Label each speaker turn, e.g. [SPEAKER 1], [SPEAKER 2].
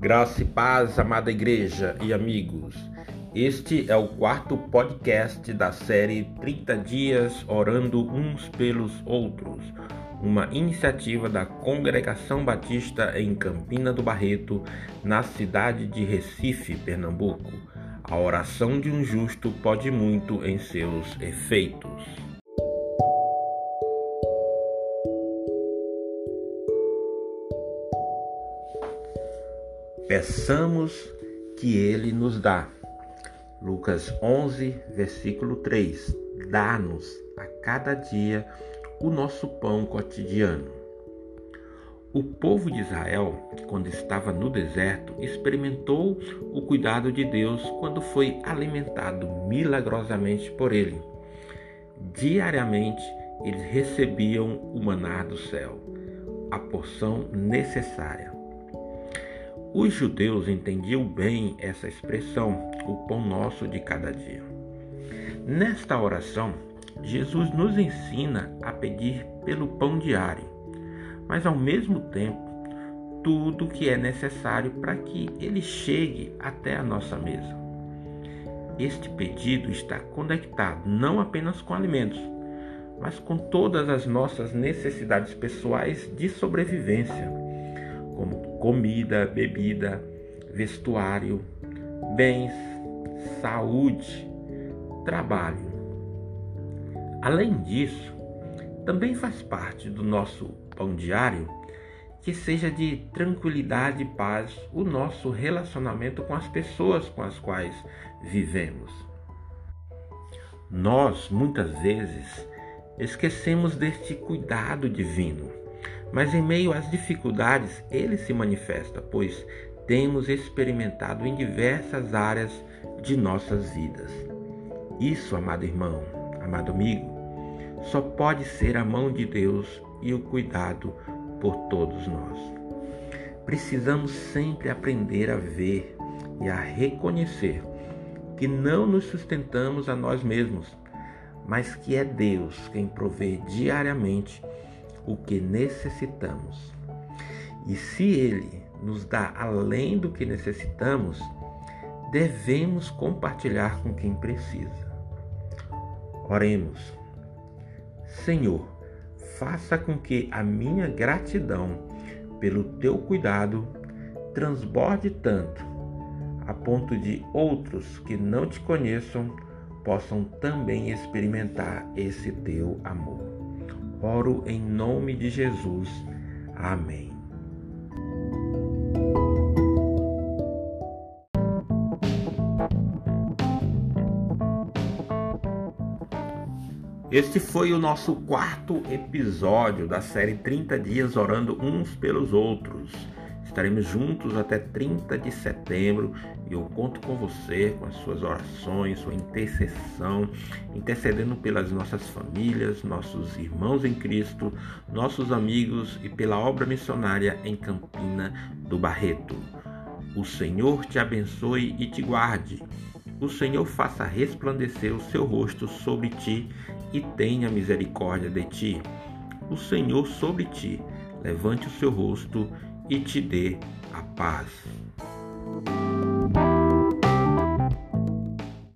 [SPEAKER 1] Graça e paz, amada igreja e amigos. Este é o quarto podcast da série 30 Dias Orando Uns pelos Outros, uma iniciativa da Congregação Batista em Campina do Barreto, na cidade de Recife, Pernambuco. A oração de um justo pode muito em seus efeitos. Peçamos que Ele nos dá. Lucas 11, versículo 3. Dá-nos a cada dia o nosso pão cotidiano. O povo de Israel, quando estava no deserto, experimentou o cuidado de Deus quando foi alimentado milagrosamente por Ele. Diariamente, eles recebiam o maná do céu, a porção necessária. Os judeus entendiam bem essa expressão, o pão nosso de cada dia. Nesta oração, Jesus nos ensina a pedir pelo pão diário, mas ao mesmo tempo, tudo o que é necessário para que ele chegue até a nossa mesa. Este pedido está conectado não apenas com alimentos, mas com todas as nossas necessidades pessoais de sobrevivência como comida, bebida, vestuário, bens, saúde, trabalho. Além disso, também faz parte do nosso pão diário que seja de tranquilidade e paz o nosso relacionamento com as pessoas com as quais vivemos. Nós, muitas vezes, esquecemos deste cuidado divino mas em meio às dificuldades, ele se manifesta, pois temos experimentado em diversas áreas de nossas vidas. Isso, amado irmão, amado amigo, só pode ser a mão de Deus e o cuidado por todos nós. Precisamos sempre aprender a ver e a reconhecer que não nos sustentamos a nós mesmos, mas que é Deus quem provê diariamente o que necessitamos. E se Ele nos dá além do que necessitamos, devemos compartilhar com quem precisa. Oremos. Senhor, faça com que a minha gratidão pelo teu cuidado transborde tanto, a ponto de outros que não te conheçam possam também experimentar esse teu amor. Oro em nome de Jesus. Amém. Este foi o nosso quarto episódio da série 30 Dias Orando Uns pelos Outros. Estaremos juntos até 30 de setembro e eu conto com você, com as suas orações, sua intercessão, intercedendo pelas nossas famílias, nossos irmãos em Cristo, nossos amigos e pela obra missionária em Campina do Barreto. O Senhor te abençoe e te guarde. O Senhor faça resplandecer o seu rosto sobre ti e tenha misericórdia de ti. O Senhor sobre ti levante o seu rosto e te dê a paz.